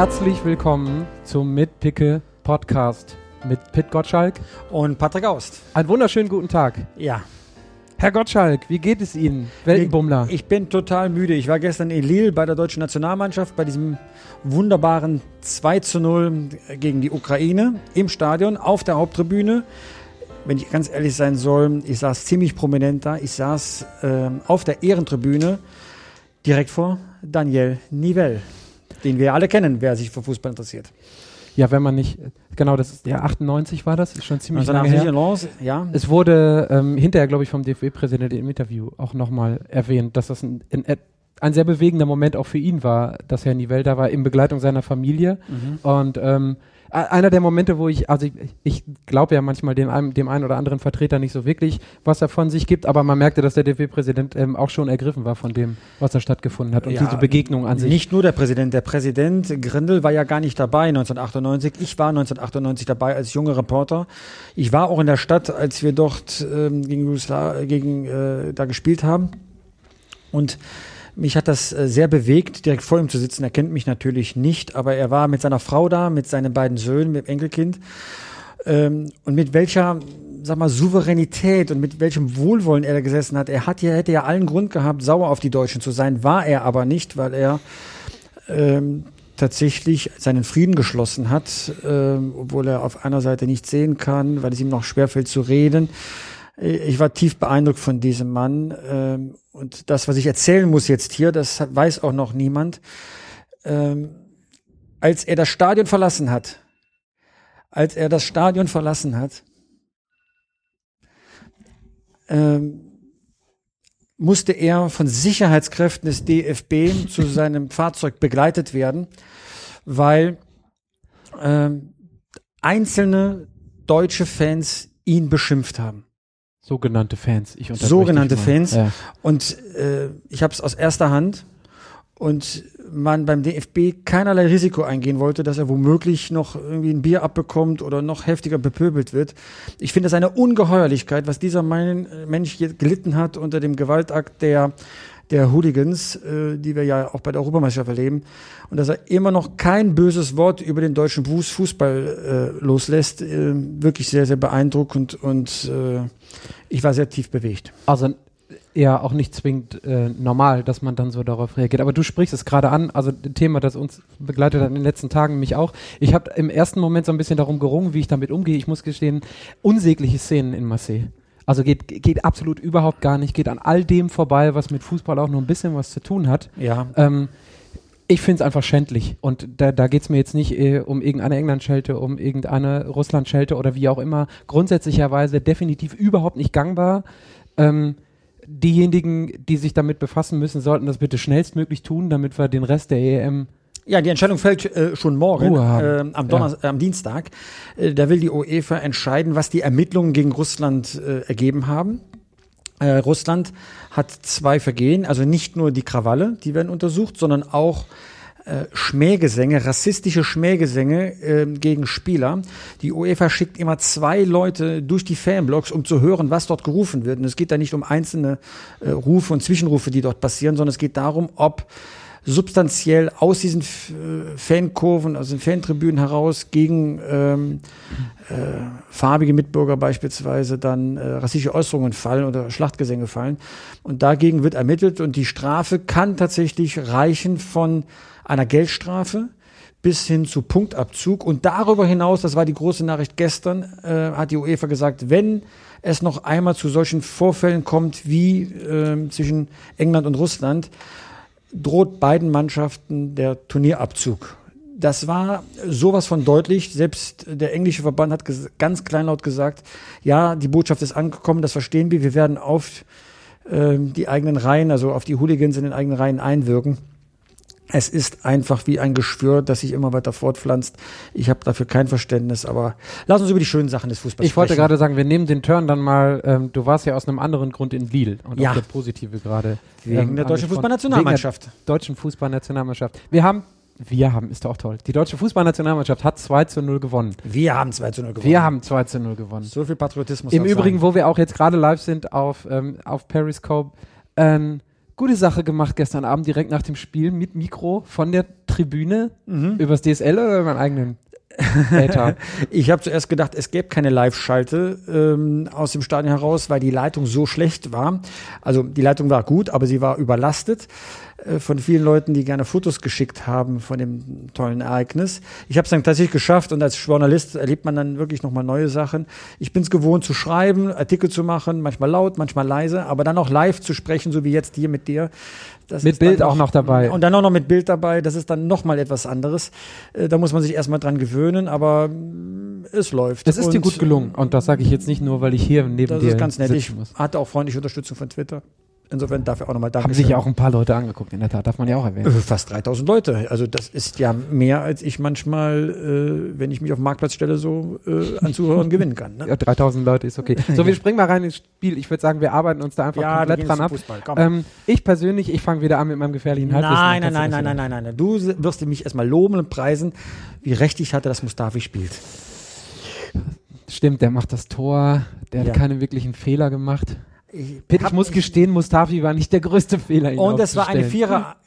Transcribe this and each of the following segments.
Herzlich willkommen zum Mitpicke Podcast mit Pit Gottschalk und Patrick Aust. Einen wunderschönen guten Tag. Ja. Herr Gottschalk, wie geht es Ihnen, Weltenbummler? Ich, ich bin total müde. Ich war gestern in Lille bei der deutschen Nationalmannschaft bei diesem wunderbaren 2 zu 0 gegen die Ukraine im Stadion auf der Haupttribüne. Wenn ich ganz ehrlich sein soll, ich saß ziemlich prominent da. Ich saß äh, auf der Ehrentribüne direkt vor Daniel Nivelle, den wir alle kennen, wer sich für Fußball interessiert. Ja, wenn man nicht, genau, das ist, ja, 98 war das, ist schon ziemlich lange her. Lance, ja. Es wurde ähm, hinterher, glaube ich, vom DFB-Präsidenten im Interview auch nochmal erwähnt, dass das ein, ein, ein, sehr bewegender Moment auch für ihn war, dass Herr Nivelle da war in Begleitung seiner Familie mhm. und ähm, einer der Momente, wo ich, also ich, ich glaube ja manchmal dem, dem einen oder anderen Vertreter nicht so wirklich, was er von sich gibt, aber man merkte, dass der DFB-Präsident ähm, auch schon ergriffen war von dem, was da stattgefunden hat und ja, diese Begegnung an sich. Nicht nur der Präsident, der Präsident Grindel war ja gar nicht dabei 1998. Ich war 1998 dabei als junger Reporter. Ich war auch in der Stadt, als wir dort ähm, gegen, gegen äh, da gespielt haben. Und mich hat das äh, sehr bewegt, direkt vor ihm zu sitzen. Er kennt mich natürlich nicht, aber er war mit seiner Frau da, mit seinen beiden Söhnen, mit dem Enkelkind. Ähm, und mit welcher, sag mal, Souveränität und mit welchem Wohlwollen er da gesessen hat. Er hat ja, hätte ja allen Grund gehabt, sauer auf die Deutschen zu sein, war er aber nicht, weil er ähm, tatsächlich seinen Frieden geschlossen hat, ähm, obwohl er auf einer Seite nicht sehen kann, weil es ihm noch schwerfällt zu reden. Ich war tief beeindruckt von diesem Mann. Ähm, und das, was ich erzählen muss jetzt hier, das weiß auch noch niemand. Ähm, als er das Stadion verlassen hat, als er das Stadion verlassen hat, ähm, musste er von Sicherheitskräften des DFB zu seinem Fahrzeug begleitet werden, weil ähm, einzelne deutsche Fans ihn beschimpft haben. Sogenannte Fans. Ich Sogenannte Fans. Ja. Und äh, ich habe es aus erster Hand und man beim DFB keinerlei Risiko eingehen wollte, dass er womöglich noch irgendwie ein Bier abbekommt oder noch heftiger bepöbelt wird. Ich finde das eine Ungeheuerlichkeit, was dieser Mensch gelitten hat unter dem Gewaltakt der der Hooligans, äh, die wir ja auch bei der Europameisterschaft erleben, und dass er immer noch kein böses Wort über den deutschen Fußball äh, loslässt, äh, wirklich sehr, sehr beeindruckend und äh, ich war sehr tief bewegt. Also ja auch nicht zwingend äh, normal, dass man dann so darauf reagiert. Aber du sprichst es gerade an, also ein Thema, das uns begleitet hat in den letzten Tagen, mich auch. Ich habe im ersten Moment so ein bisschen darum gerungen, wie ich damit umgehe. Ich muss gestehen, unsägliche Szenen in Marseille. Also geht, geht absolut überhaupt gar nicht, geht an all dem vorbei, was mit Fußball auch nur ein bisschen was zu tun hat. Ja. Ähm, ich finde es einfach schändlich. Und da, da geht es mir jetzt nicht äh, um irgendeine England-Schelte, um irgendeine Russland-Schelte oder wie auch immer. Grundsätzlicherweise definitiv überhaupt nicht gangbar. Ähm, diejenigen, die sich damit befassen müssen, sollten das bitte schnellstmöglich tun, damit wir den Rest der EM ja, die Entscheidung fällt äh, schon morgen, äh, am, Donner ja. am Dienstag. Äh, da will die UEFA entscheiden, was die Ermittlungen gegen Russland äh, ergeben haben. Äh, Russland hat zwei Vergehen, also nicht nur die Krawalle, die werden untersucht, sondern auch äh, Schmähgesänge, rassistische Schmähgesänge äh, gegen Spieler. Die UEFA schickt immer zwei Leute durch die Fanblocks, um zu hören, was dort gerufen wird. Und es geht da nicht um einzelne äh, Rufe und Zwischenrufe, die dort passieren, sondern es geht darum, ob substanziell aus diesen äh, Fankurven, aus den Fantribünen heraus gegen ähm, äh, farbige Mitbürger beispielsweise dann äh, rassistische Äußerungen fallen oder Schlachtgesänge fallen. Und dagegen wird ermittelt und die Strafe kann tatsächlich reichen von einer Geldstrafe bis hin zu Punktabzug. Und darüber hinaus, das war die große Nachricht gestern, äh, hat die UEFA gesagt, wenn es noch einmal zu solchen Vorfällen kommt wie äh, zwischen England und Russland, droht beiden Mannschaften der Turnierabzug. Das war sowas von deutlich. Selbst der englische Verband hat ganz kleinlaut gesagt, ja, die Botschaft ist angekommen, das verstehen wir. Wir werden auf äh, die eigenen Reihen, also auf die Hooligans in den eigenen Reihen einwirken. Es ist einfach wie ein Geschwür, das sich immer weiter fortpflanzt. Ich habe dafür kein Verständnis, aber lass uns über die schönen Sachen des Fußballs ich sprechen. Ich wollte gerade sagen, wir nehmen den Turn dann mal, ähm, du warst ja aus einem anderen Grund in Lille und ja. auch der positive gerade. Wegen ähm, der deutschen Fußballnationalmannschaft. Deutschen Fußballnationalmannschaft. Wir haben wir haben, ist doch auch toll. Die deutsche Fußballnationalmannschaft hat 2 zu 0 gewonnen. Wir haben 2 zu 0 gewonnen. Wir haben 2 zu 0 gewonnen. So viel Patriotismus. Im Übrigen, sein. wo wir auch jetzt gerade live sind auf, ähm, auf Periscope, ähm, gute Sache gemacht gestern Abend direkt nach dem Spiel mit Mikro von der Tribüne mhm. übers DSL oder über meinen eigenen ich habe zuerst gedacht, es gäbe keine Live-Schalte ähm, aus dem Stadion heraus, weil die Leitung so schlecht war. Also die Leitung war gut, aber sie war überlastet. Äh, von vielen Leuten, die gerne Fotos geschickt haben von dem tollen Ereignis. Ich habe es dann tatsächlich geschafft und als Journalist erlebt man dann wirklich nochmal neue Sachen. Ich bin es gewohnt zu schreiben, Artikel zu machen, manchmal laut, manchmal leise, aber dann auch live zu sprechen, so wie jetzt hier mit dir. Das mit Bild noch, auch noch dabei. Und dann auch noch mit Bild dabei, das ist dann nochmal etwas anderes. Äh, da muss man sich erstmal dran gewöhnen, aber mm, es läuft. Es ist und dir gut gelungen und das sage ich jetzt nicht nur, weil ich hier neben das dir Das ist ganz nett. Ich hatte auch freundliche Unterstützung von Twitter. Insofern dafür auch nochmal danke. Haben sich ja auch ein paar Leute angeguckt, in der Tat, darf man ja auch erwähnen. Äh, fast 3000 Leute. Also das ist ja mehr, als ich manchmal, äh, wenn ich mich auf den Marktplatz stelle, so äh, an Zuhörern gewinnen kann. Ne? Ja, 3000 Leute ist okay. So, wir springen mal rein ins Spiel. Ich würde sagen, wir arbeiten uns da einfach ja, komplett dran ab. Ähm, ich persönlich, ich fange wieder an mit meinem gefährlichen Halbwissen. Nein, nein, nein, nein, nein, nein, nein, nein. Du wirst mich erstmal loben und preisen, wie recht ich hatte, dass Mustafi spielt. Stimmt, der macht das Tor, der ja. hat keine wirklichen Fehler gemacht. Ich, ich muss gestehen, Mustafi war nicht der größte Fehler. Und es war eine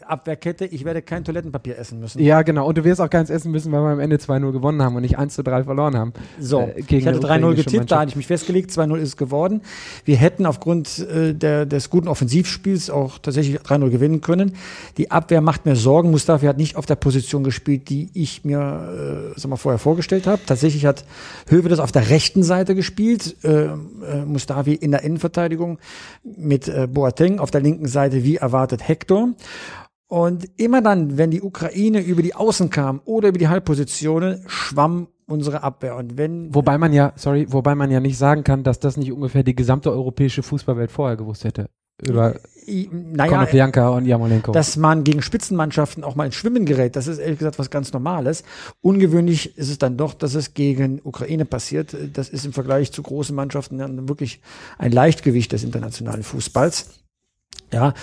Vierer-Abwehrkette. Ich werde kein Toilettenpapier essen müssen. Ja, genau. Und du wirst auch keins essen müssen, weil wir am Ende 2-0 gewonnen haben und nicht 1-3 verloren haben. So, äh, ich hatte 3-0 getippt, da hatte ich mich festgelegt. 2-0 ist es geworden. Wir hätten aufgrund äh, der, des guten Offensivspiels auch tatsächlich 3-0 gewinnen können. Die Abwehr macht mir Sorgen. Mustafi hat nicht auf der Position gespielt, die ich mir äh, sag mal, vorher vorgestellt habe. Tatsächlich hat Höwe das auf der rechten Seite gespielt. Äh, äh, Mustafi in der Innenverteidigung mit äh, Boateng auf der linken Seite wie erwartet Hector. Und immer dann, wenn die Ukraine über die Außen kam oder über die Halbpositionen, schwamm unsere Abwehr. Und wenn wobei man ja, sorry, wobei man ja nicht sagen kann, dass das nicht ungefähr die gesamte europäische Fußballwelt vorher gewusst hätte über naja, Konoplyanka und Jamolenko. Dass man gegen Spitzenmannschaften auch mal ins Schwimmen gerät, das ist ehrlich gesagt was ganz Normales. Ungewöhnlich ist es dann doch, dass es gegen Ukraine passiert. Das ist im Vergleich zu großen Mannschaften dann wirklich ein Leichtgewicht des internationalen Fußballs. Ja,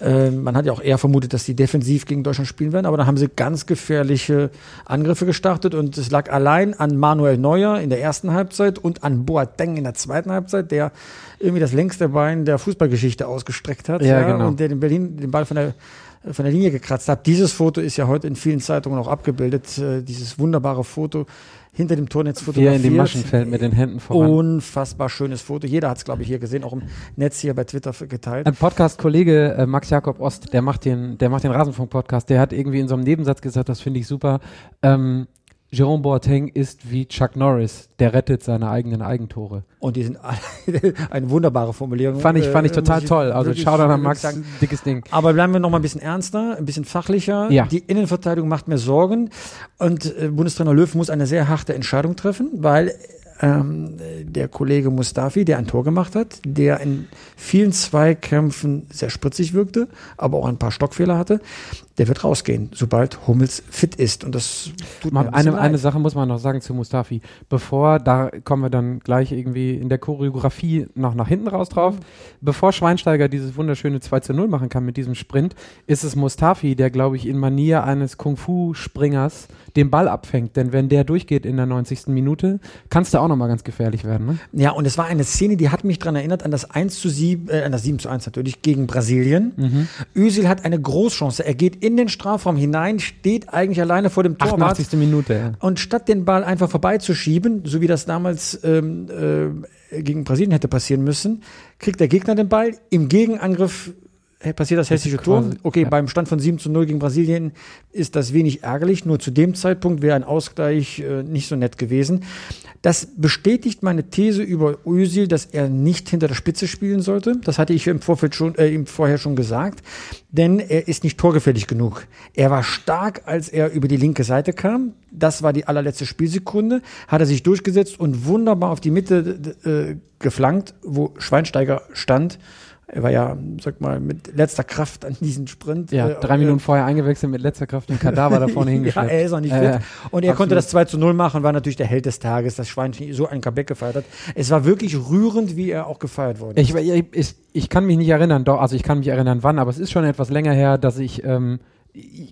äh, man hat ja auch eher vermutet, dass die defensiv gegen Deutschland spielen werden, aber dann haben sie ganz gefährliche Angriffe gestartet und es lag allein an Manuel Neuer in der ersten Halbzeit und an Boateng in der zweiten Halbzeit, der irgendwie das längste Bein der Fußballgeschichte ausgestreckt hat ja, ja, genau. und der den Berlin den Ball von der von der Linie gekratzt hat. Dieses Foto ist ja heute in vielen Zeitungen auch abgebildet, äh, dieses wunderbare Foto hinter dem Tornetz fotografiert. Hier in dem Maschenfeld mit den Händen voran. Unfassbar schönes Foto. Jeder hat es, glaube ich, hier gesehen, auch im Netz hier bei Twitter geteilt. Ein Podcast-Kollege, äh, Max Jakob Ost, der macht den, der macht den Rasenfunk-Podcast, der hat irgendwie in so einem Nebensatz gesagt, das finde ich super. Ähm, Jerome Boateng ist wie Chuck Norris, der rettet seine eigenen Eigentore. Und die sind alle eine wunderbare Formulierung. Fand ich, fand ich äh, total ich toll. Also schau an Max, sagen. dickes Ding. Aber bleiben wir noch mal ein bisschen ernster, ein bisschen fachlicher. Ja. Die Innenverteidigung macht mir Sorgen und äh, Bundestrainer Löw muss eine sehr harte Entscheidung treffen, weil ähm, der Kollege Mustafi, der ein Tor gemacht hat, der in vielen Zweikämpfen sehr spritzig wirkte, aber auch ein paar Stockfehler hatte, der wird rausgehen, sobald Hummels fit ist. Und das tut mir ein eine, eine Sache muss man noch sagen zu Mustafi. Bevor, da kommen wir dann gleich irgendwie in der Choreografie noch nach hinten raus drauf. Bevor Schweinsteiger dieses wunderschöne 2 zu 0 machen kann mit diesem Sprint, ist es Mustafi, der, glaube ich, in Manier eines Kung-Fu-Springers den Ball abfängt. Denn wenn der durchgeht in der 90. Minute, kannst du auch nochmal ganz gefährlich werden. Ne? Ja, und es war eine Szene, die hat mich daran erinnert an das 1 zu 7, äh, an das 7 zu 1 natürlich gegen Brasilien. Mhm. Özil hat eine Großchance. Er geht in den Strafraum hinein, steht eigentlich alleine vor dem Torwart. 88. Minute, ja. Und statt den Ball einfach vorbeizuschieben, so wie das damals ähm, äh, gegen Brasilien hätte passieren müssen, kriegt der Gegner den Ball. Im Gegenangriff passiert das hessische Tor. Okay, ja. beim Stand von 7 zu 0 gegen Brasilien ist das wenig ärgerlich. Nur zu dem Zeitpunkt wäre ein Ausgleich äh, nicht so nett gewesen. Das bestätigt meine These über Özil, dass er nicht hinter der Spitze spielen sollte. Das hatte ich im Vorfeld schon, äh, ihm vorher schon gesagt. Denn er ist nicht torgefährlich genug. Er war stark, als er über die linke Seite kam. Das war die allerletzte Spielsekunde. Hat er sich durchgesetzt und wunderbar auf die Mitte äh, geflankt, wo Schweinsteiger stand er war ja, sag mal, mit letzter Kraft an diesen Sprint. Ja, äh, drei äh, Minuten vorher eingewechselt mit letzter Kraft den Kadaver da vorne hingeschleppt. ja, er ist auch nicht fit. Äh, und er absolut. konnte das 2 zu 0 machen, war natürlich der Held des Tages, das Schwein so ein Comeback gefeiert hat. Es war wirklich rührend, wie er auch gefeiert wurde. Ich, ich, ich, ich kann mich nicht erinnern, doch, also ich kann mich erinnern, wann, aber es ist schon etwas länger her, dass ich ähm,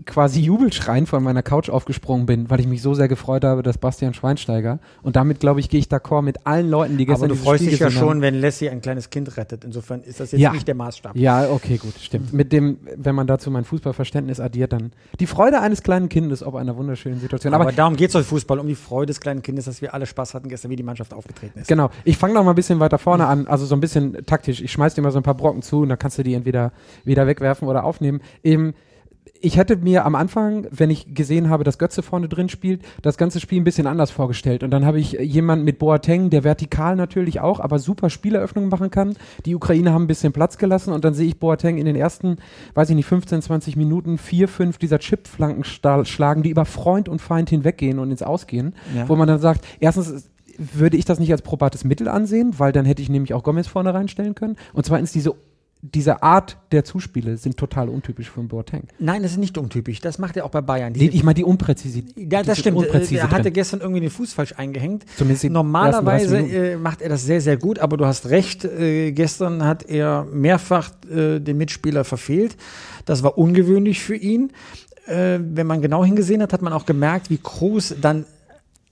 quasi jubelschreien von meiner Couch aufgesprungen bin, weil ich mich so sehr gefreut habe, dass Bastian Schweinsteiger und damit glaube ich gehe ich d'accord mit allen Leuten, die gestern Aber du freust Spiel dich ja schon, haben. wenn Lassie ein kleines Kind rettet. Insofern ist das jetzt ja. nicht der Maßstab. Ja, okay, gut, stimmt. Mit dem, wenn man dazu mein Fußballverständnis addiert, dann die Freude eines kleinen Kindes auf einer wunderschönen Situation. Aber, Aber darum geht es euch Fußball, um die Freude des kleinen Kindes, dass wir alle Spaß hatten gestern, wie die Mannschaft aufgetreten ist. Genau. Ich fange noch mal ein bisschen weiter vorne an, also so ein bisschen taktisch. Ich schmeiß dir mal so ein paar Brocken zu und dann kannst du die entweder wieder wegwerfen oder aufnehmen. Eben ich hätte mir am Anfang, wenn ich gesehen habe, dass Götze vorne drin spielt, das ganze Spiel ein bisschen anders vorgestellt. Und dann habe ich jemanden mit Boateng, der vertikal natürlich auch, aber super Spieleröffnungen machen kann. Die Ukraine haben ein bisschen Platz gelassen und dann sehe ich Boateng in den ersten, weiß ich nicht, 15, 20 Minuten vier, fünf dieser Chipflanken schlagen, die über Freund und Feind hinweggehen und ins Ausgehen, ja. wo man dann sagt, erstens würde ich das nicht als probates Mittel ansehen, weil dann hätte ich nämlich auch Gomez vorne reinstellen können. Und zweitens diese diese Art der Zuspiele sind total untypisch für Boateng. Nein, das ist nicht untypisch. Das macht er auch bei Bayern. Diese, ich meine die Unpräzisität. Ja, das stimmt. Unpräzise er hatte gestern irgendwie den Fuß falsch eingehängt. Zumindest Normalerweise äh, macht er das sehr, sehr gut, aber du hast recht. Äh, gestern hat er mehrfach äh, den Mitspieler verfehlt. Das war ungewöhnlich für ihn. Äh, wenn man genau hingesehen hat, hat man auch gemerkt, wie groß dann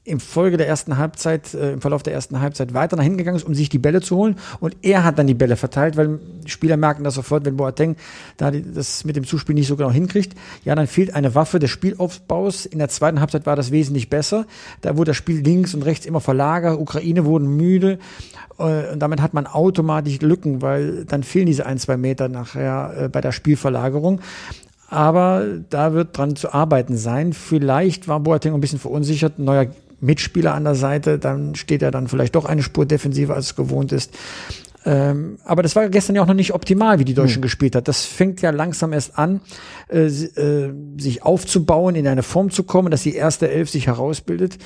im Folge der ersten Halbzeit, äh, im Verlauf der ersten Halbzeit weiter nach hinten gegangen ist, um sich die Bälle zu holen. Und er hat dann die Bälle verteilt, weil Spieler merken das sofort, wenn Boateng da die, das mit dem Zuspiel nicht so genau hinkriegt. Ja, dann fehlt eine Waffe des Spielaufbaus. In der zweiten Halbzeit war das wesentlich besser. Da wurde das Spiel links und rechts immer verlagert. Ukraine wurden müde. Äh, und damit hat man automatisch Lücken, weil dann fehlen diese ein, zwei Meter nachher äh, bei der Spielverlagerung. Aber da wird dran zu arbeiten sein. Vielleicht war Boateng ein bisschen verunsichert. Neuer Mitspieler an der Seite, dann steht er dann vielleicht doch eine Spur defensiver, als es gewohnt ist. Ähm, aber das war gestern ja auch noch nicht optimal, wie die Deutschen mhm. gespielt hat. Das fängt ja langsam erst an, äh, äh, sich aufzubauen, in eine Form zu kommen, dass die erste Elf sich herausbildet.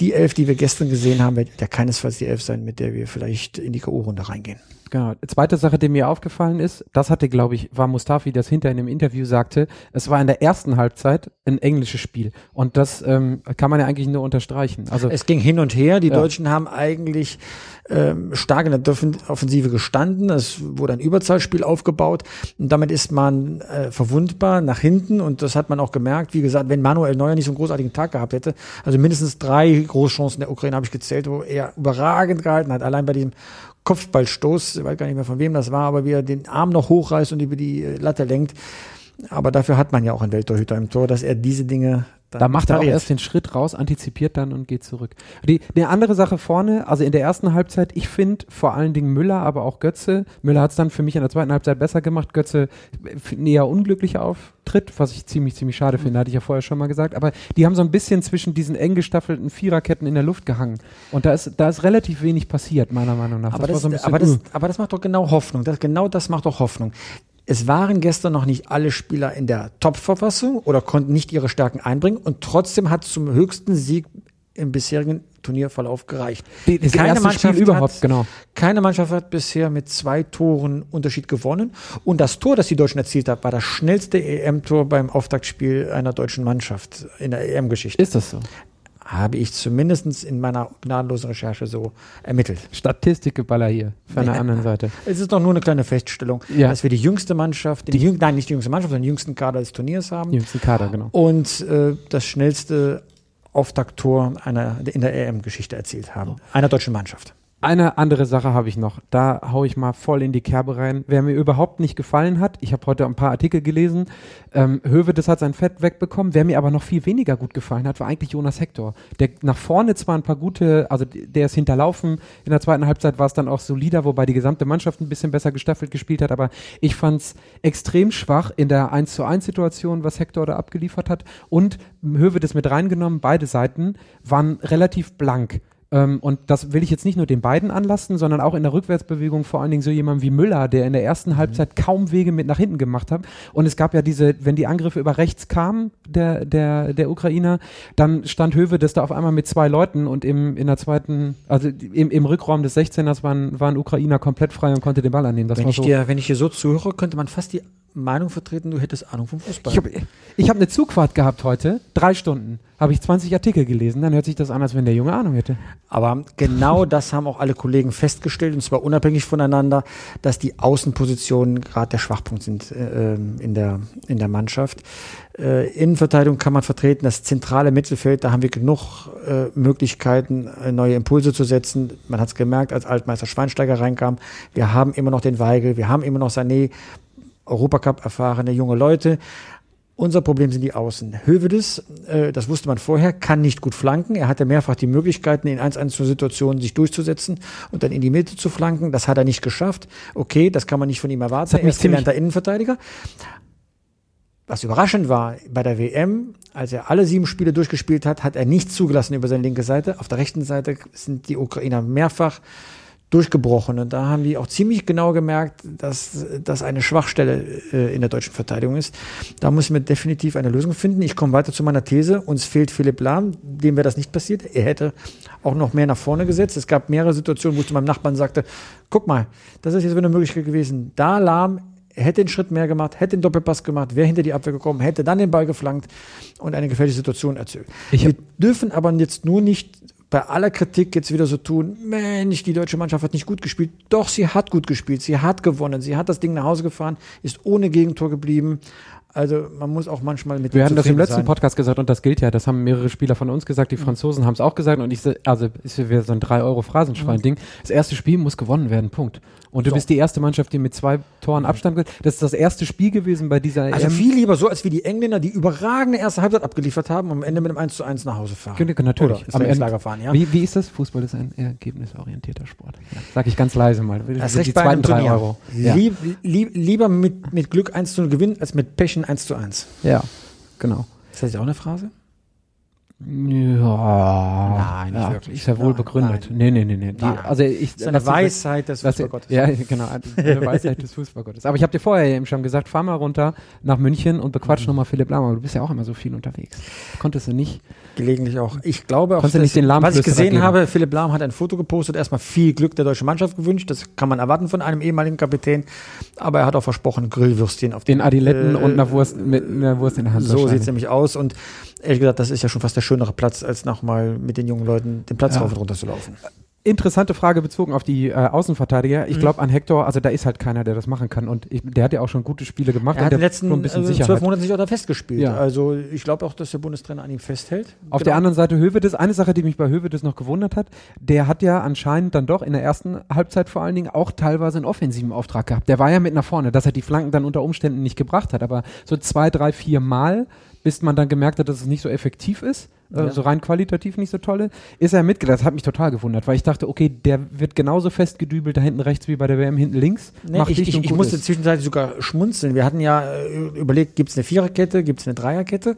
Die Elf, die wir gestern gesehen haben, wird ja keinesfalls die Elf sein, mit der wir vielleicht in die K.O.-Runde reingehen. Genau. Zweite Sache, die mir aufgefallen ist, das hatte, glaube ich, war Mustafi, das hinter in dem Interview sagte, es war in der ersten Halbzeit ein englisches Spiel. Und das ähm, kann man ja eigentlich nur unterstreichen. Also es ging hin und her. Die ja. Deutschen haben eigentlich ähm, stark in der Offensive gestanden. Es wurde ein Überzahlspiel aufgebaut und damit ist man äh, verwundbar nach hinten und das hat man auch gemerkt. Wie gesagt, wenn Manuel Neuer nicht so einen großartigen Tag gehabt hätte, also mindestens drei Großchancen der Ukraine habe ich gezählt, wo er überragend gehalten hat. Allein bei diesem Kopfballstoß, ich weiß gar nicht mehr von wem das war, aber wie er den Arm noch hochreißt und über die äh, Latte lenkt. Aber dafür hat man ja auch einen Welttorhüter im Tor, dass er diese Dinge da macht er auch erst den Schritt raus, antizipiert dann und geht zurück. Die, eine andere Sache vorne, also in der ersten Halbzeit, ich finde vor allen Dingen Müller, aber auch Götze. Müller hat es dann für mich in der zweiten Halbzeit besser gemacht. Götze ein eher unglücklicher Auftritt, was ich ziemlich, ziemlich schade finde, mhm. hatte ich ja vorher schon mal gesagt. Aber die haben so ein bisschen zwischen diesen eng gestaffelten Viererketten in der Luft gehangen. Und da ist, da ist relativ wenig passiert, meiner Meinung nach. Aber das, das so aber, das, aber das macht doch genau Hoffnung. Das, genau das macht doch Hoffnung. Es waren gestern noch nicht alle Spieler in der Top-Verfassung oder konnten nicht ihre Stärken einbringen und trotzdem hat es zum höchsten Sieg im bisherigen Turnierverlauf gereicht. Die, keine Mannschaft überhaupt, hat, genau. Keine Mannschaft hat bisher mit zwei Toren Unterschied gewonnen. Und das Tor, das die Deutschen erzielt haben, war das schnellste EM-Tor beim Auftaktspiel einer deutschen Mannschaft in der EM-Geschichte. Ist das so? Habe ich zumindest in meiner gnadenlosen Recherche so ermittelt. Statistikgeballer hier von der anderen Seite. Es ist doch nur eine kleine Feststellung, ja. dass wir die jüngste Mannschaft, die, die nein, nicht die jüngste Mannschaft, sondern den jüngsten Kader des Turniers haben. Jüngsten Kader, genau. Und äh, das schnellste Auftakttor einer, in der EM-Geschichte erzielt haben. Einer deutschen Mannschaft. Eine andere Sache habe ich noch. Da haue ich mal voll in die Kerbe rein. Wer mir überhaupt nicht gefallen hat, ich habe heute ein paar Artikel gelesen, ähm, das hat sein Fett wegbekommen. Wer mir aber noch viel weniger gut gefallen hat, war eigentlich Jonas Hector. Der nach vorne zwar ein paar gute, also der ist hinterlaufen. In der zweiten Halbzeit war es dann auch solider, wobei die gesamte Mannschaft ein bisschen besser gestaffelt gespielt hat. Aber ich fand es extrem schwach in der 1 zu 1 Situation, was Hector da abgeliefert hat. Und das mit reingenommen, beide Seiten waren relativ blank. Ähm, und das will ich jetzt nicht nur den beiden anlasten, sondern auch in der Rückwärtsbewegung vor allen Dingen so jemand wie Müller, der in der ersten. Halbzeit kaum Wege mit nach hinten gemacht hat. Und es gab ja diese, wenn die Angriffe über rechts kamen, der, der, der Ukrainer, dann stand Höwe das da auf einmal mit zwei Leuten und im, in der zweiten, also im, im Rückraum des 16ers waren, waren Ukrainer komplett frei und konnte den Ball annehmen. Das wenn, ich so dir, wenn ich hier so zuhöre, könnte man fast die Meinung vertreten, du hättest Ahnung vom Fußball. Ich habe hab eine Zugfahrt gehabt heute, drei Stunden. Habe ich 20 Artikel gelesen, dann hört sich das an, als wenn der Junge Ahnung hätte. Aber genau das haben auch alle Kollegen festgestellt, und zwar unabhängig voneinander, dass die Außenpositionen gerade der Schwachpunkt sind äh, in, der, in der Mannschaft. Äh, Innenverteidigung kann man vertreten, das zentrale Mittelfeld, da haben wir genug äh, Möglichkeiten, äh, neue Impulse zu setzen. Man hat es gemerkt, als Altmeister Schweinsteiger reinkam. Wir haben immer noch den Weigel, wir haben immer noch Sané, Europacup erfahrene junge Leute. Unser Problem sind die Außen. Hövedes, äh, das wusste man vorher, kann nicht gut flanken. Er hatte mehrfach die Möglichkeiten, in 1-1-Situationen sich durchzusetzen und dann in die Mitte zu flanken. Das hat er nicht geschafft. Okay, das kann man nicht von ihm erwarten. Er ist gelernter Innenverteidiger. Was überraschend war, bei der WM, als er alle sieben Spiele durchgespielt hat, hat er nicht zugelassen über seine linke Seite. Auf der rechten Seite sind die Ukrainer mehrfach durchgebrochen. Und da haben die auch ziemlich genau gemerkt, dass das eine Schwachstelle äh, in der deutschen Verteidigung ist. Da müssen wir definitiv eine Lösung finden. Ich komme weiter zu meiner These. Uns fehlt Philipp Lahm, dem wäre das nicht passiert. Er hätte auch noch mehr nach vorne gesetzt. Es gab mehrere Situationen, wo ich zu meinem Nachbarn sagte, guck mal, das ist jetzt eine Möglichkeit gewesen. Da Lahm hätte den Schritt mehr gemacht, hätte den Doppelpass gemacht, wäre hinter die Abwehr gekommen, hätte dann den Ball geflankt und eine gefährliche Situation erzählt. Wir dürfen aber jetzt nur nicht bei aller Kritik jetzt wieder so tun, Mensch, die deutsche Mannschaft hat nicht gut gespielt. Doch, sie hat gut gespielt, sie hat gewonnen, sie hat das Ding nach Hause gefahren, ist ohne Gegentor geblieben. Also man muss auch manchmal mit. Wir hatten das im letzten sein. Podcast gesagt und das gilt ja. Das haben mehrere Spieler von uns gesagt. Die mhm. Franzosen haben es auch gesagt und ich also ist wieder so ein 3 Euro Phrasenschwein-Ding. Das erste Spiel muss gewonnen werden. Punkt. Und du so. bist die erste Mannschaft, die mit zwei Toren Abstand geht. Das ist das erste Spiel gewesen bei dieser Also EM. viel lieber so, als wie die Engländer, die überragende erste Halbzeit abgeliefert haben und am Ende mit einem 1 zu 1 nach Hause fahren. Genau, natürlich. Oder am Ende, Lager fahren, ja. Wie, wie ist das? Fußball ist ein ergebnisorientierter Sport. Ja, sag ich ganz leise mal. Das die zweiten drei Euro. Ja. Lieb, lieb, lieber mit, mit Glück 1 zu 0 gewinnen, als mit Pechen 1 zu 1. Ja, genau. Ist das auch eine Phrase? Ja, wirklich. Ist ja wohl begründet. Nein. Nee, nee, nee, nee. Die, also ich, das ist eine Weisheit des Fußballgottes. Ja, genau, eine Weisheit des Fußballgottes. Aber ich habe dir vorher eben schon gesagt, fahr mal runter nach München und bequatsch mhm. nochmal Philipp Lahm. Du bist ja auch immer so viel unterwegs. Konntest du nicht? Gelegentlich auch. Ich glaube auch, dass, nicht den was ich gesehen geben. habe, Philipp Lahm hat ein Foto gepostet, erstmal viel Glück der deutschen Mannschaft gewünscht. Das kann man erwarten von einem ehemaligen Kapitän. Aber er hat auch versprochen, Grillwürstchen auf den, den Adiletten äh, und einer Wurst mit einer Wurst in der Hand. So sieht es nämlich aus. Und ehrlich gesagt, das ist ja schon fast der schönere Platz, als nochmal mit den jungen Leuten den Platz ja. rauf und runter zu laufen. Interessante Frage bezogen auf die äh, Außenverteidiger. Ich mhm. glaube an Hector, also da ist halt keiner, der das machen kann. Und ich, der hat ja auch schon gute Spiele gemacht. Er hat in den letzten ein bisschen also zwölf Monaten sich auch da festgespielt. Ja. Also ich glaube auch, dass der Bundestrainer an ihm festhält. Auf genau. der anderen Seite Hövedes, eine Sache, die mich bei Hövedes noch gewundert hat, der hat ja anscheinend dann doch in der ersten Halbzeit vor allen Dingen auch teilweise einen offensiven Auftrag gehabt. Der war ja mit nach vorne, dass er die Flanken dann unter Umständen nicht gebracht hat. Aber so zwei, drei, vier Mal bis man dann gemerkt hat, dass es nicht so effektiv ist, ja. äh, so rein qualitativ nicht so tolle, ist er mitgedacht. Das hat mich total gewundert, weil ich dachte, okay, der wird genauso festgedübelt da hinten rechts wie bei der WM hinten links. Nee, macht ich, ich, ich musste ist. zwischenzeitlich sogar schmunzeln. Wir hatten ja äh, überlegt, gibt es eine Viererkette, gibt es eine Dreierkette.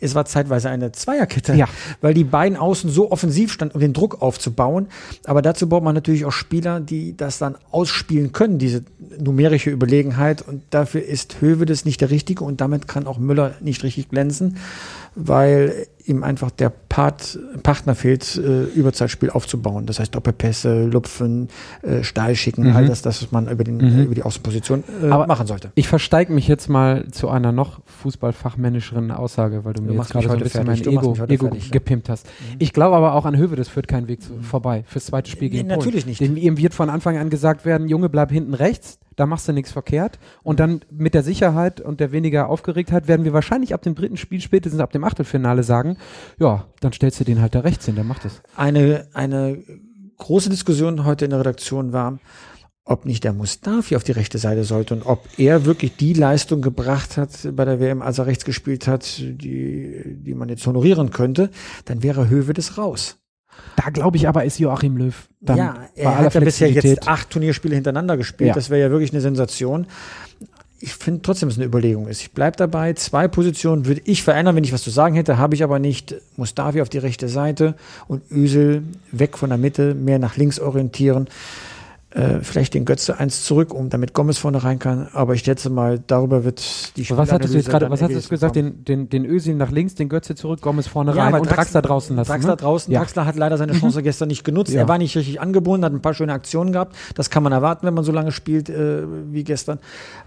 Es war zeitweise eine Zweierkette, ja. weil die beiden außen so offensiv standen, um den Druck aufzubauen. Aber dazu braucht man natürlich auch Spieler, die das dann ausspielen können, diese numerische Überlegenheit. Und dafür ist Hövedes nicht der Richtige und damit kann auch Müller nicht richtig Grenzen, weil ihm einfach der Part, Partner fehlt, äh, Überzeitspiel aufzubauen. Das heißt Doppelpässe, Lupfen, äh, Stahl schicken, mhm. all das, das man über, den, mhm. über die Außenposition äh, Aber machen sollte. Ich versteige mich jetzt mal zu einer noch fußballfachmännischeren Aussage, weil du, du mir jetzt gerade so ein bisschen mein Ego, Ego fertig, gepimpt hast. Mhm. Ich glaube aber auch an Höwe, das führt keinen Weg zu, vorbei fürs zweite Spiel gegen nee, Natürlich nicht. Dem, ihm wird von Anfang an gesagt werden, Junge, bleib hinten rechts, da machst du nichts verkehrt. Und dann mit der Sicherheit und der weniger Aufgeregtheit werden wir wahrscheinlich ab dem dritten Spiel, spätestens ab dem Achtelfinale sagen, ja, dann stellst du den halt da rechts hin, der macht es. Eine, eine große Diskussion heute in der Redaktion war, ob nicht der Mustafi auf die rechte Seite sollte und ob er wirklich die Leistung gebracht hat bei der WM, als er rechts gespielt hat, die, die man jetzt honorieren könnte, dann wäre Höwe das raus. Da glaube ich aber, ist Joachim Löw dann Ja, er hat ja bisher jetzt acht Turnierspiele hintereinander gespielt. Ja. Das wäre ja wirklich eine Sensation. Ich finde trotzdem, dass es eine Überlegung ist. Ich bleibe dabei. Zwei Positionen würde ich verändern, wenn ich was zu sagen hätte, habe ich aber nicht. Mustafi auf die rechte Seite und Üsel weg von der Mitte, mehr nach links orientieren. Äh, vielleicht den Götze eins zurück, um damit Gomez vorne rein kann. Aber ich schätze mal, darüber wird die Was hattest du jetzt gerade, was hattest du gesagt? Den, den, den Özil nach links, den Götze zurück, Gomez vorne ja, rein und Draxler draußen lassen. Draxler ne? draußen. Ja. Draxler hat leider seine mhm. Chance gestern nicht genutzt. Ja. Er war nicht richtig angebunden, hat ein paar schöne Aktionen gehabt. Das kann man erwarten, wenn man so lange spielt äh, wie gestern.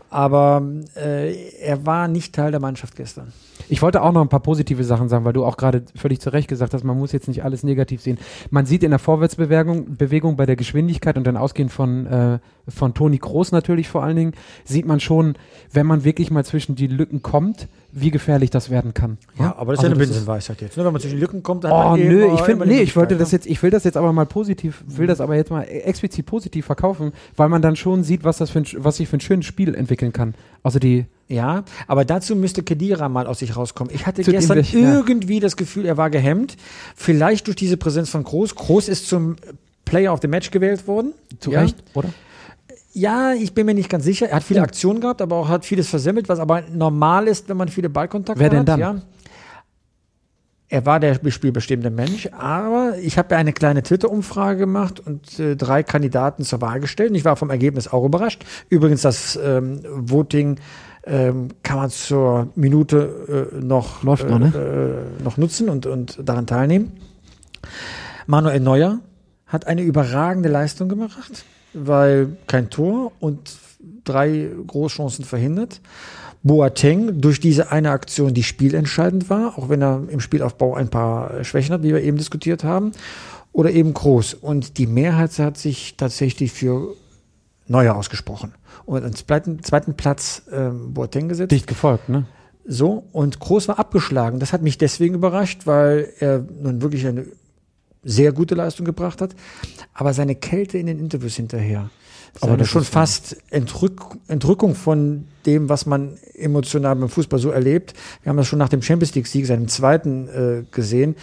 Aber äh, er war nicht Teil der Mannschaft gestern. Ich wollte auch noch ein paar positive Sachen sagen, weil du auch gerade völlig zu Recht gesagt hast, man muss jetzt nicht alles negativ sehen. Man sieht in der Vorwärtsbewegung Bewegung bei der Geschwindigkeit und dann ausgehend von, äh, von Toni Groß natürlich vor allen Dingen, sieht man schon, wenn man wirklich mal zwischen die Lücken kommt, wie gefährlich das werden kann. Ja, aber das ist also ja eine Binsenweisheit jetzt. Ne? Wenn man zwischen die Lücken kommt, dann Oh, nö, ich finde, nee, ich wollte das jetzt, ich will das jetzt aber mal positiv, will das aber jetzt mal explizit positiv verkaufen, weil man dann schon sieht, was das für ein, was sich für ein schönes Spiel entwickeln kann. Also die. Ja, aber dazu müsste Kedira mal aus sich rauskommen. Ich hatte gestern irgendwie ja. das Gefühl, er war gehemmt. Vielleicht durch diese Präsenz von Groß. Groß ist zum Player of the Match gewählt worden. Zu ja. Recht, oder? Ja, ich bin mir nicht ganz sicher. Er hat viele Aktionen gehabt, aber auch hat vieles versemmelt, was aber normal ist, wenn man viele Ballkontakte hat. Wer denn dann? Ja. Er war der spielbestimmte Mensch, aber ich habe ja eine kleine Twitter-Umfrage gemacht und äh, drei Kandidaten zur Wahl gestellt. Und ich war vom Ergebnis auch überrascht. Übrigens, das ähm, Voting ähm, kann man zur Minute äh, noch, Läuft äh, noch, ne? äh, noch nutzen und, und daran teilnehmen. Manuel Neuer hat eine überragende Leistung gemacht weil kein Tor und drei Großchancen verhindert. Boateng durch diese eine Aktion, die spielentscheidend war, auch wenn er im Spielaufbau ein paar Schwächen hat, wie wir eben diskutiert haben, oder eben groß. Und die Mehrheit hat sich tatsächlich für Neuer ausgesprochen. Und zweiten, zweiten Platz ähm, Boateng gesetzt. Dicht gefolgt, ne? So, und Groß war abgeschlagen. Das hat mich deswegen überrascht, weil er nun wirklich eine sehr gute Leistung gebracht hat, aber seine Kälte in den Interviews hinterher. Aber das schon fast Entrück, Entrückung von dem, was man emotional beim Fußball so erlebt. Wir haben das schon nach dem Champions League-Sieg, seinem zweiten, äh, gesehen.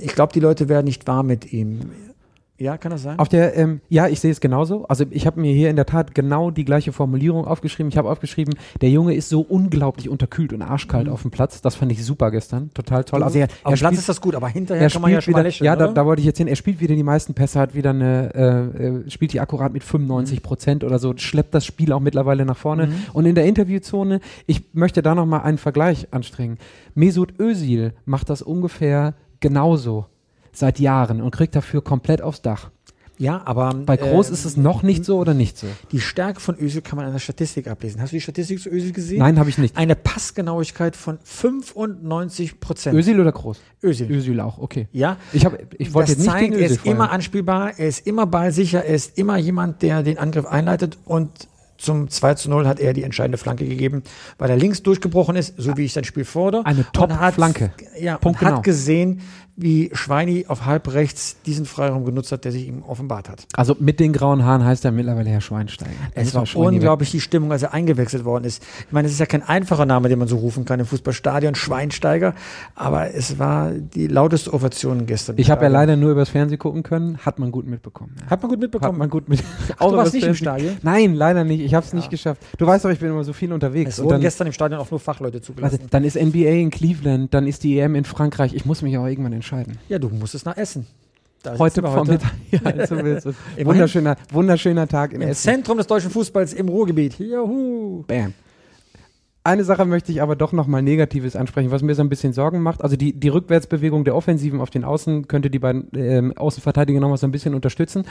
Ich glaube, die Leute werden nicht warm mit ihm. Ja, kann das sein? Auf der, ähm, ja, ich sehe es genauso. Also ich habe mir hier in der Tat genau die gleiche Formulierung aufgeschrieben. Ich habe aufgeschrieben, der Junge ist so unglaublich unterkühlt und arschkalt mhm. auf dem Platz. Das fand ich super gestern. Total toll. Also er, auf dem Platz ist das gut, aber hinterher kann man ja schon wieder, lächeln, Ja, da, da, wollte ich jetzt hin. Er spielt wieder die meisten Pässe, hat wieder eine, äh, äh spielt die akkurat mit 95 Prozent mhm. oder so, schleppt das Spiel auch mittlerweile nach vorne. Mhm. Und in der Interviewzone, ich möchte da nochmal einen Vergleich anstrengen. Mesut Özil macht das ungefähr genauso seit Jahren und kriegt dafür komplett aufs Dach. Ja, aber bei Groß äh, ist es noch nicht so oder nicht so? Die Stärke von Özil kann man an der Statistik ablesen. Hast du die Statistik zu Özil gesehen? Nein, habe ich nicht. Eine Passgenauigkeit von 95 Prozent. Özil oder Groß? Özil. Özil auch, okay. Ja. Ich habe, ich wollte jetzt nicht zeigt, Er ist immer anspielbar, er ist immer ballsicher, er ist immer jemand, der den Angriff einleitet und zum 2 zu 0 hat er die entscheidende Flanke gegeben, weil er links durchgebrochen ist, so wie ich sein Spiel fordere. Eine Top-Flanke. Ja, Punkt und genau. hat gesehen, wie Schweini auf halb rechts diesen Freiraum genutzt hat, der sich ihm offenbart hat. Also mit den grauen Haaren heißt er mittlerweile Herr Schweinsteiger. Es war unglaublich die Stimmung, als er eingewechselt worden ist. Ich meine, es ist ja kein einfacher Name, den man so rufen kann im Fußballstadion, Schweinsteiger, aber es war die lauteste Ovation gestern. Ich habe ja leider nur übers Fernsehen gucken können, hat man gut mitbekommen. Hat man gut mitbekommen? Hat man gut mit. Auch du warst nicht im Stadion? Nein, leider nicht. Ich habe es ja. nicht geschafft. Du weißt doch, ich bin immer so viel unterwegs. Es wurden dann, gestern im Stadion auch nur Fachleute zugelassen. dann ist NBA in Cleveland, dann ist die EM in Frankreich. Ich muss mich aber irgendwann entscheiden. Ja, du musst es nach Essen. Da heute Vormittag. Ja, also wunderschöner, wunderschöner Tag in Im Essen. Zentrum des deutschen Fußballs im Ruhrgebiet. Juhu. Bam. Eine Sache möchte ich aber doch nochmal Negatives ansprechen, was mir so ein bisschen Sorgen macht. Also die, die Rückwärtsbewegung der Offensiven auf den Außen könnte die beiden ähm, Außenverteidiger nochmal so ein bisschen unterstützen.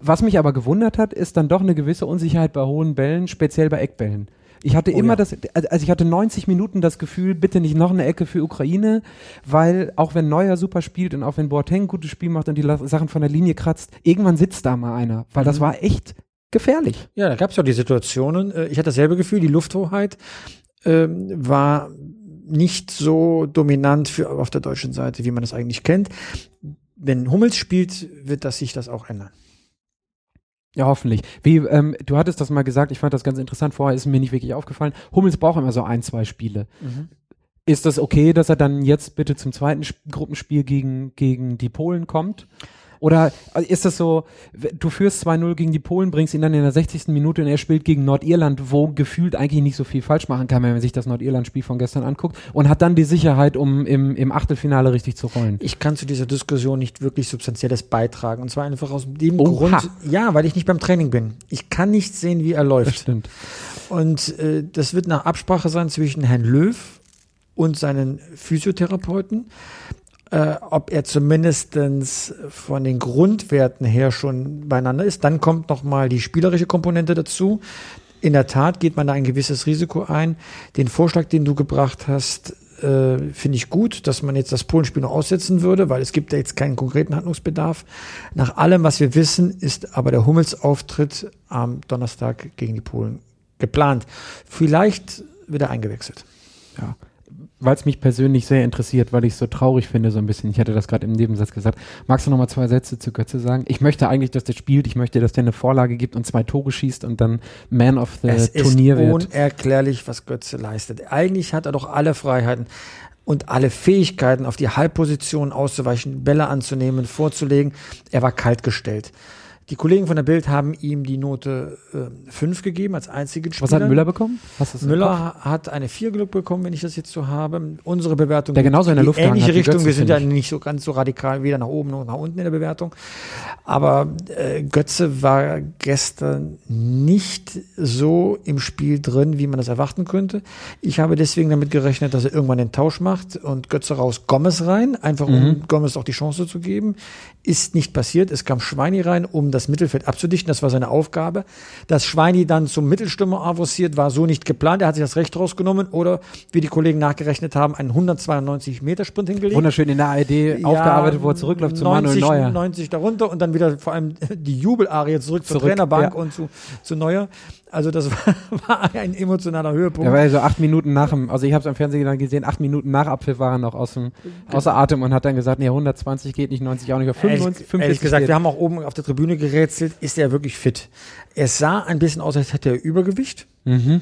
Was mich aber gewundert hat, ist dann doch eine gewisse Unsicherheit bei hohen Bällen, speziell bei Eckbällen. Ich hatte oh, immer ja. das, also ich hatte 90 Minuten das Gefühl, bitte nicht noch eine Ecke für Ukraine, weil auch wenn Neuer super spielt und auch wenn Boateng ein gutes Spiel macht und die Sachen von der Linie kratzt, irgendwann sitzt da mal einer, weil mhm. das war echt gefährlich. Ja, da gab es ja die Situationen. Äh, ich hatte dasselbe Gefühl, die Lufthoheit ähm, war nicht so dominant für, auf der deutschen Seite, wie man das eigentlich kennt. Wenn Hummels spielt, wird das sich das auch ändern. Ja, hoffentlich. Wie, ähm, du hattest das mal gesagt, ich fand das ganz interessant, vorher ist mir nicht wirklich aufgefallen. Hummels braucht immer so ein, zwei Spiele. Mhm. ist das okay, dass er dann jetzt bitte zum zweiten Gruppenspiel gegen, gegen die Polen kommt? Oder äh, ist das so, du führst 2-0 gegen die Polen, bringst ihn dann in der 60. Minute und er spielt gegen Nordirland, wo gefühlt eigentlich nicht so viel falsch machen kann, wenn man sich das Nordirland-Spiel von gestern anguckt und hat dann die Sicherheit, um im, im Achtelfinale richtig zu rollen. Ich kann zu dieser Diskussion nicht wirklich substanzielles beitragen und zwar einfach aus dem Oha. Grund, ja, weil ich nicht beim Training bin. Ich kann nicht sehen, wie er läuft. Das stimmt. Und äh, das wird nach Absprache sein zwischen Herrn Löw und seinen Physiotherapeuten äh, ob er zumindestens von den Grundwerten her schon beieinander ist. Dann kommt nochmal die spielerische Komponente dazu. In der Tat geht man da ein gewisses Risiko ein. Den Vorschlag, den du gebracht hast, äh, finde ich gut, dass man jetzt das Polenspiel noch aussetzen würde, weil es gibt ja jetzt keinen konkreten Handlungsbedarf. Nach allem, was wir wissen, ist aber der Hummels-Auftritt am Donnerstag gegen die Polen geplant. Vielleicht wird er eingewechselt. Ja weil es mich persönlich sehr interessiert, weil ich es so traurig finde, so ein bisschen. Ich hatte das gerade im Nebensatz gesagt. Magst du noch mal zwei Sätze zu Götze sagen? Ich möchte eigentlich, dass der spielt. Ich möchte, dass der eine Vorlage gibt und zwei Tore schießt und dann Man of the es Turnier wird. Es ist unerklärlich, was Götze leistet. Eigentlich hat er doch alle Freiheiten und alle Fähigkeiten, auf die Halbposition auszuweichen, Bälle anzunehmen, vorzulegen. Er war kaltgestellt. Die Kollegen von der Bild haben ihm die Note äh, 5 gegeben als einzigen Spieler. Was hat Müller bekommen? Müller hat eine 4 Glück bekommen, wenn ich das jetzt so habe. Unsere Bewertung der genauso in der Luft ähnliche Richtung. Götze, Wir sind ja nicht so ganz so radikal weder nach oben noch nach unten in der Bewertung. Aber äh, Götze war gestern nicht so im Spiel drin, wie man das erwarten könnte. Ich habe deswegen damit gerechnet, dass er irgendwann den Tausch macht und Götze raus, Gomez rein, einfach um mhm. Gomez auch die Chance zu geben. Ist nicht passiert. Es kam Schweini rein, um das Mittelfeld abzudichten. Das war seine Aufgabe. Dass Schweini dann zum Mittelstürmer avanciert, war so nicht geplant. Er hat sich das Recht rausgenommen oder, wie die Kollegen nachgerechnet haben, einen 192 Meter Sprint hingelegt. Wunderschön in der ARD ja, aufgearbeitet, wo er zurückläuft zu 90, Manuel Neuer. 90 darunter und dann wieder vor allem die Jubelarie zurück, zurück zur Trainerbank ja. und zu, zu Neuer. Also das war, war ein emotionaler Höhepunkt. Ja so acht Minuten nach dem, also ich habe es am Fernsehen dann gesehen, acht Minuten nach Apfel war er noch aus dem, außer Atem und hat dann gesagt, nee, 120 geht nicht, 90 auch nicht, 95, 50 Ehrlich gesagt, geht. wir haben auch oben auf der Tribüne gerätselt, ist er wirklich fit? Es sah ein bisschen aus, als hätte er Übergewicht. Mhm.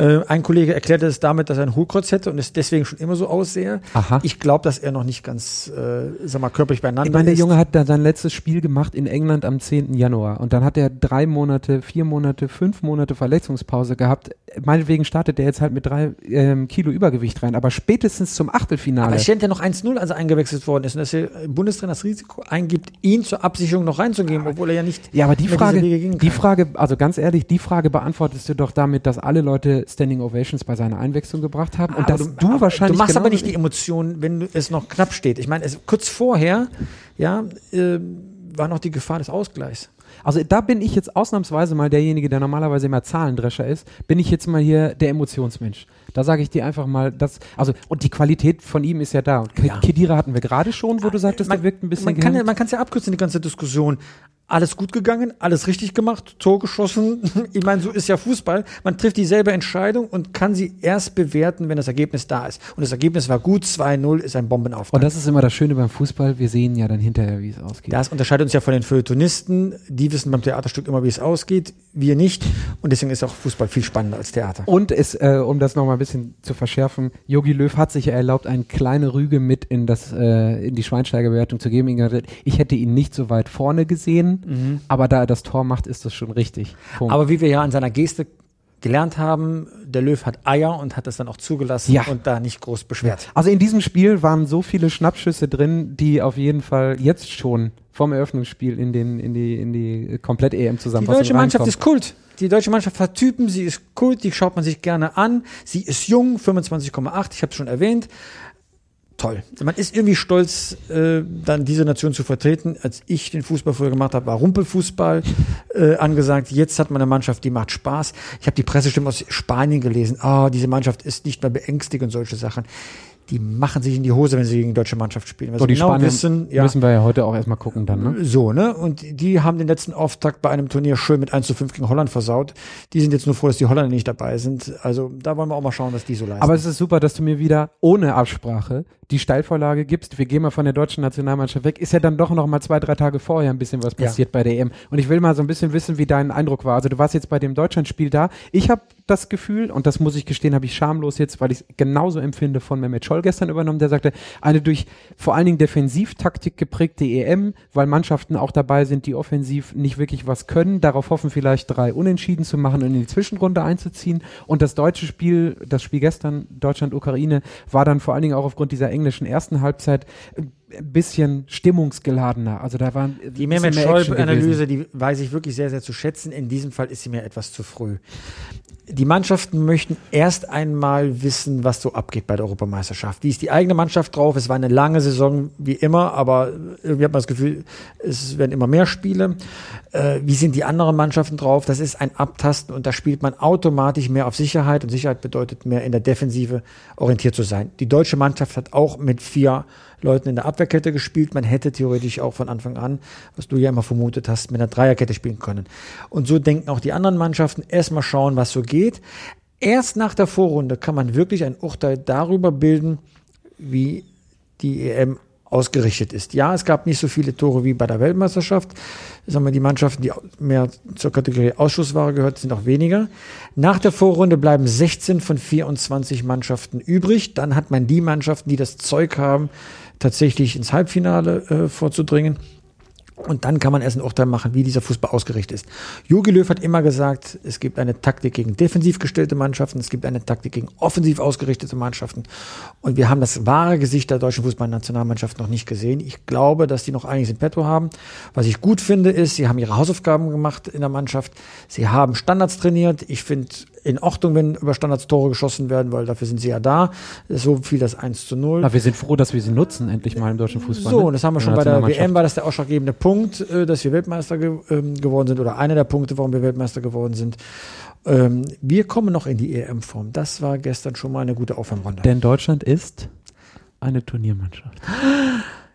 Äh, ein Kollege erklärte es damit, dass er ein Hohlkreuz hätte und es deswegen schon immer so aussehe. Aha. Ich glaube, dass er noch nicht ganz, äh, sag mal, körperlich beieinander ist. Ich meine, der Junge hat da sein letztes Spiel gemacht in England am 10. Januar und dann hat er drei Monate, vier Monate, fünf Monate Verletzungspause gehabt. Meinetwegen startet er jetzt halt mit drei ähm, Kilo Übergewicht rein, aber spätestens zum Achtelfinale. Aber es steht ja noch 1-0, als er eingewechselt worden ist und dass der Bundestrainer das Risiko eingibt, ihn zur Absicherung noch reinzugeben, obwohl er ja nicht. Ja, aber die Frage, die Frage, also ganz ehrlich, die Frage beantwortest du doch damit, dass alle Leute Standing Ovations bei seiner Einwechslung gebracht haben. Und dass du, du wahrscheinlich. Du machst aber nicht die Emotionen, wenn es noch knapp steht. Ich meine, kurz vorher, ja, äh, war noch die Gefahr des Ausgleichs. Also da bin ich jetzt ausnahmsweise mal derjenige, der normalerweise immer Zahlendrescher ist, bin ich jetzt mal hier der Emotionsmensch. Da sage ich dir einfach mal, dass, also, und die Qualität von ihm ist ja da. Und ja. Kedira hatten wir gerade schon, wo du sagtest, man, der wirkt ein bisschen. Man kann, ja, es ja abkürzen, die ganze Diskussion alles gut gegangen, alles richtig gemacht, Tor geschossen. Ich meine, so ist ja Fußball. Man trifft dieselbe Entscheidung und kann sie erst bewerten, wenn das Ergebnis da ist. Und das Ergebnis war gut, 2-0 ist ein Bombenauftrag. Und das ist immer das Schöne beim Fußball, wir sehen ja dann hinterher, wie es ausgeht. Das unterscheidet uns ja von den Feuilletonisten. Die wissen beim Theaterstück immer, wie es ausgeht, wir nicht. Und deswegen ist auch Fußball viel spannender als Theater. Und es, äh, um das nochmal bisschen zu verschärfen, Yogi Löw hat sich ja erlaubt, eine kleine Rüge mit in, das, äh, in die Schweinsteigerbewertung zu geben. Ich hätte ihn nicht so weit vorne gesehen, mhm. aber da er das Tor macht, ist das schon richtig. Punkt. Aber wie wir ja an seiner Geste gelernt haben, der Löw hat Eier und hat das dann auch zugelassen ja. und da nicht groß beschwert. Also in diesem Spiel waren so viele Schnappschüsse drin, die auf jeden Fall jetzt schon vom Eröffnungsspiel in, den, in die, in die komplett-EM zusammenfassung Die deutsche Mannschaft ist Kult. Die deutsche Mannschaft hat Typen, sie ist Kult, die schaut man sich gerne an. Sie ist jung, 25,8, ich habe es schon erwähnt toll. Man ist irgendwie stolz, äh, dann diese Nation zu vertreten. Als ich den Fußball früher gemacht habe, war Rumpelfußball äh, angesagt. Jetzt hat man eine Mannschaft, die macht Spaß. Ich habe die Pressestimme aus Spanien gelesen. Ah, oh, diese Mannschaft ist nicht mehr beängstigend und solche Sachen die machen sich in die Hose, wenn sie gegen die deutsche Mannschaft spielen. so, die genau Spanier wissen, ja, müssen wir ja heute auch erstmal gucken dann, ne? So, ne? Und die haben den letzten Auftakt bei einem Turnier schön mit 1 zu 5 gegen Holland versaut. Die sind jetzt nur froh, dass die Holländer nicht dabei sind. Also da wollen wir auch mal schauen, was die so leisten. Aber es ist super, dass du mir wieder ohne Absprache die Steilvorlage gibst, wir gehen mal von der deutschen Nationalmannschaft weg, ist ja dann doch noch mal zwei, drei Tage vorher ein bisschen was passiert ja. bei der EM. Und ich will mal so ein bisschen wissen, wie dein Eindruck war. Also du warst jetzt bei dem Deutschlandspiel da. Ich habe das Gefühl, und das muss ich gestehen, habe ich schamlos jetzt, weil ich es genauso empfinde, von Mehmet Scholl gestern übernommen, der sagte, eine durch vor allen Dingen Defensivtaktik geprägte EM, weil Mannschaften auch dabei sind, die offensiv nicht wirklich was können, darauf hoffen vielleicht drei Unentschieden zu machen und in die Zwischenrunde einzuziehen. Und das deutsche Spiel, das Spiel gestern, Deutschland-Ukraine, war dann vor allen Dingen auch aufgrund dieser englischen ersten Halbzeit ein bisschen stimmungsgeladener. Also da waren die Mehmet Scholl-Analyse, die weiß ich wirklich sehr, sehr zu schätzen. In diesem Fall ist sie mir etwas zu früh die Mannschaften möchten erst einmal wissen, was so abgeht bei der Europameisterschaft. Wie ist die eigene Mannschaft drauf? Es war eine lange Saison wie immer, aber irgendwie hat man das Gefühl, es werden immer mehr Spiele. Äh, wie sind die anderen Mannschaften drauf? Das ist ein Abtasten und da spielt man automatisch mehr auf Sicherheit und Sicherheit bedeutet mehr in der Defensive orientiert zu sein. Die deutsche Mannschaft hat auch mit vier Leuten in der Abwehrkette gespielt. Man hätte theoretisch auch von Anfang an, was du ja immer vermutet hast, mit einer Dreierkette spielen können. Und so denken auch die anderen Mannschaften. Erstmal schauen, was so geht. Erst nach der Vorrunde kann man wirklich ein Urteil darüber bilden, wie die EM ausgerichtet ist. Ja, es gab nicht so viele Tore wie bei der Weltmeisterschaft. Sagen wir, die Mannschaften, die mehr zur Kategorie Ausschussware gehört, sind auch weniger. Nach der Vorrunde bleiben 16 von 24 Mannschaften übrig. Dann hat man die Mannschaften, die das Zeug haben, tatsächlich ins Halbfinale äh, vorzudringen. Und dann kann man erst ein Urteil machen, wie dieser Fußball ausgerichtet ist. Jogi Löw hat immer gesagt, es gibt eine Taktik gegen defensiv gestellte Mannschaften, es gibt eine Taktik gegen offensiv ausgerichtete Mannschaften. Und wir haben das wahre Gesicht der deutschen Fußballnationalmannschaft noch nicht gesehen. Ich glaube, dass die noch einiges in petto haben. Was ich gut finde, ist, sie haben ihre Hausaufgaben gemacht in der Mannschaft. Sie haben Standards trainiert. Ich finde in Ordnung, wenn über Standards Tore geschossen werden, weil dafür sind sie ja da. So viel das 1 zu 0. Aber wir sind froh, dass wir sie nutzen, endlich mal im deutschen Fußball. So, ne? und das haben wir schon bei der WM, war das der ausschlaggebende Punkt, äh, dass wir Weltmeister ge ähm, geworden sind oder einer der Punkte, warum wir Weltmeister geworden sind. Ähm, wir kommen noch in die EM-Form. Das war gestern schon mal eine gute Aufwärmrunde. Denn Deutschland ist eine Turniermannschaft.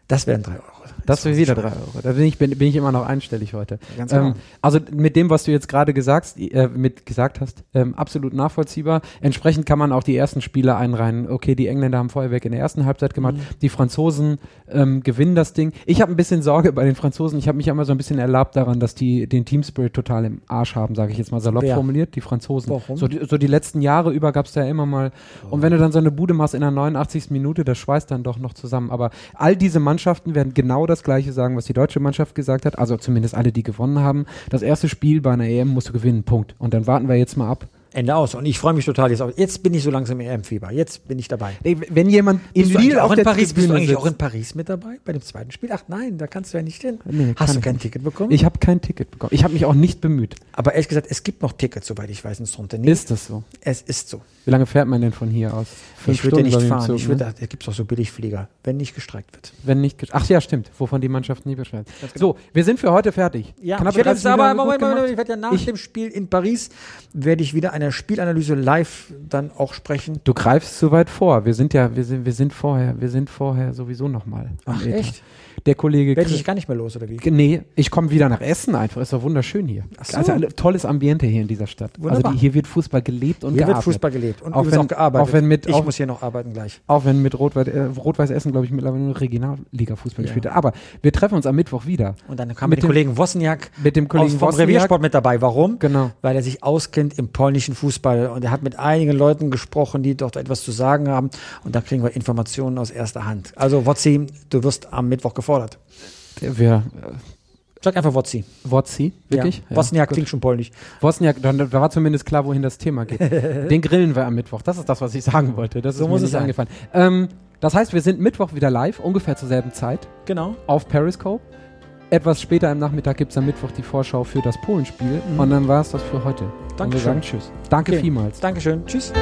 Das wären drei Euro. Das ist wieder drei Euro. Da bin ich, bin, bin ich immer noch einstellig heute. Ganz genau. Ähm, also mit dem, was du jetzt gerade gesagt, äh, mit gesagt hast, ähm, absolut nachvollziehbar. Entsprechend kann man auch die ersten Spiele einreihen. Okay, die Engländer haben Feuerwerk in der ersten Halbzeit gemacht. Mhm. Die Franzosen ähm, gewinnen das Ding. Ich habe ein bisschen Sorge bei den Franzosen. Ich habe mich immer so ein bisschen erlaubt daran, dass die den Team Spirit total im Arsch haben, sage ich jetzt mal salopp Wer? formuliert. Die Franzosen. Warum? So, die, so die letzten Jahre über gab es da ja immer mal. Oh. Und wenn du dann so eine Bude machst in der 89. Minute, das schweißt dann doch noch zusammen. Aber all diese Mannschaften werden genau das Gleiche sagen, was die deutsche Mannschaft gesagt hat, also zumindest alle, die gewonnen haben. Das erste Spiel bei einer EM musst du gewinnen, Punkt. Und dann warten wir jetzt mal ab, Ende aus. Und ich freue mich total jetzt auf. Jetzt bin ich so langsam im EM-Fieber. Jetzt bin ich dabei. Wenn jemand in Lille auch in Paris bist du eigentlich sitzt. auch in Paris mit dabei bei dem zweiten Spiel? Ach nein, da kannst du ja nicht hin. Nee, Hast du kein Ticket bekommen? Ich habe kein Ticket bekommen. Ich habe mich auch nicht bemüht. Aber ehrlich gesagt, es gibt noch Tickets, soweit ich weiß, in Stronte. Ist das so? Es ist so. Wie lange fährt man denn von hier aus? Fünf ich würde nicht fahren. Zug, ich würde, ne? da gibt es auch so Billigflieger, wenn nicht gestreikt wird. Wenn nicht, ach ja, stimmt, wovon die Mannschaft nie. Genau. So, wir sind für heute fertig. Ja, Knapp ich werde jetzt aber, Moment, Moment, ich werde ja nach ich, dem Spiel in Paris, werde ich wieder eine Spielanalyse live dann auch sprechen. Du greifst zu weit vor. Wir sind ja, wir sind, wir sind vorher, wir sind vorher sowieso nochmal. Ach, echt? Der Kollege. Werde ich gar nicht mehr los, oder wie? Nee, ich komme wieder nach Essen einfach. Ist doch wunderschön hier. Ach so. Also ein tolles Ambiente hier in dieser Stadt. Wunderbar. Also die, hier wird Fußball gelebt und hier gearbeitet. Hier wird Fußball gelebt und auch, wenn, auch gearbeitet. Auch wenn mit, ich auch, muss hier noch arbeiten gleich. Auch wenn mit Rot-Weiß äh, Rot Essen, glaube ich, mittlerweile nur Regionalliga-Fußball ja. gespielt hat. Aber wir treffen uns am Mittwoch wieder. Und dann kam mit dem Kollegen Wozniak mit dem Kollegen vom Reviersport mit dabei. Warum? Genau. Weil er sich auskennt im polnischen Fußball und er hat mit einigen Leuten gesprochen, die dort etwas zu sagen haben und da kriegen wir Informationen aus erster Hand. Also Wotzi, du wirst am Mittwoch gefordert. Wir, Sag einfach Wotzi. Wotzi, wirklich? Ja. Wozniak klingt schon polnisch. Wozniak, dann war zumindest klar, wohin das Thema geht. Den grillen wir am Mittwoch. Das ist das, was ich sagen wollte. Das so ist muss es angefallen. Ähm, das heißt, wir sind Mittwoch wieder live, ungefähr zur selben Zeit. Genau. Auf Periscope. Etwas später am Nachmittag gibt es am Mittwoch die Vorschau für das Polenspiel. Mhm. Und dann war es das für heute. Dankeschön. Tschüss. Danke okay. vielmals. Dankeschön. Tschüss.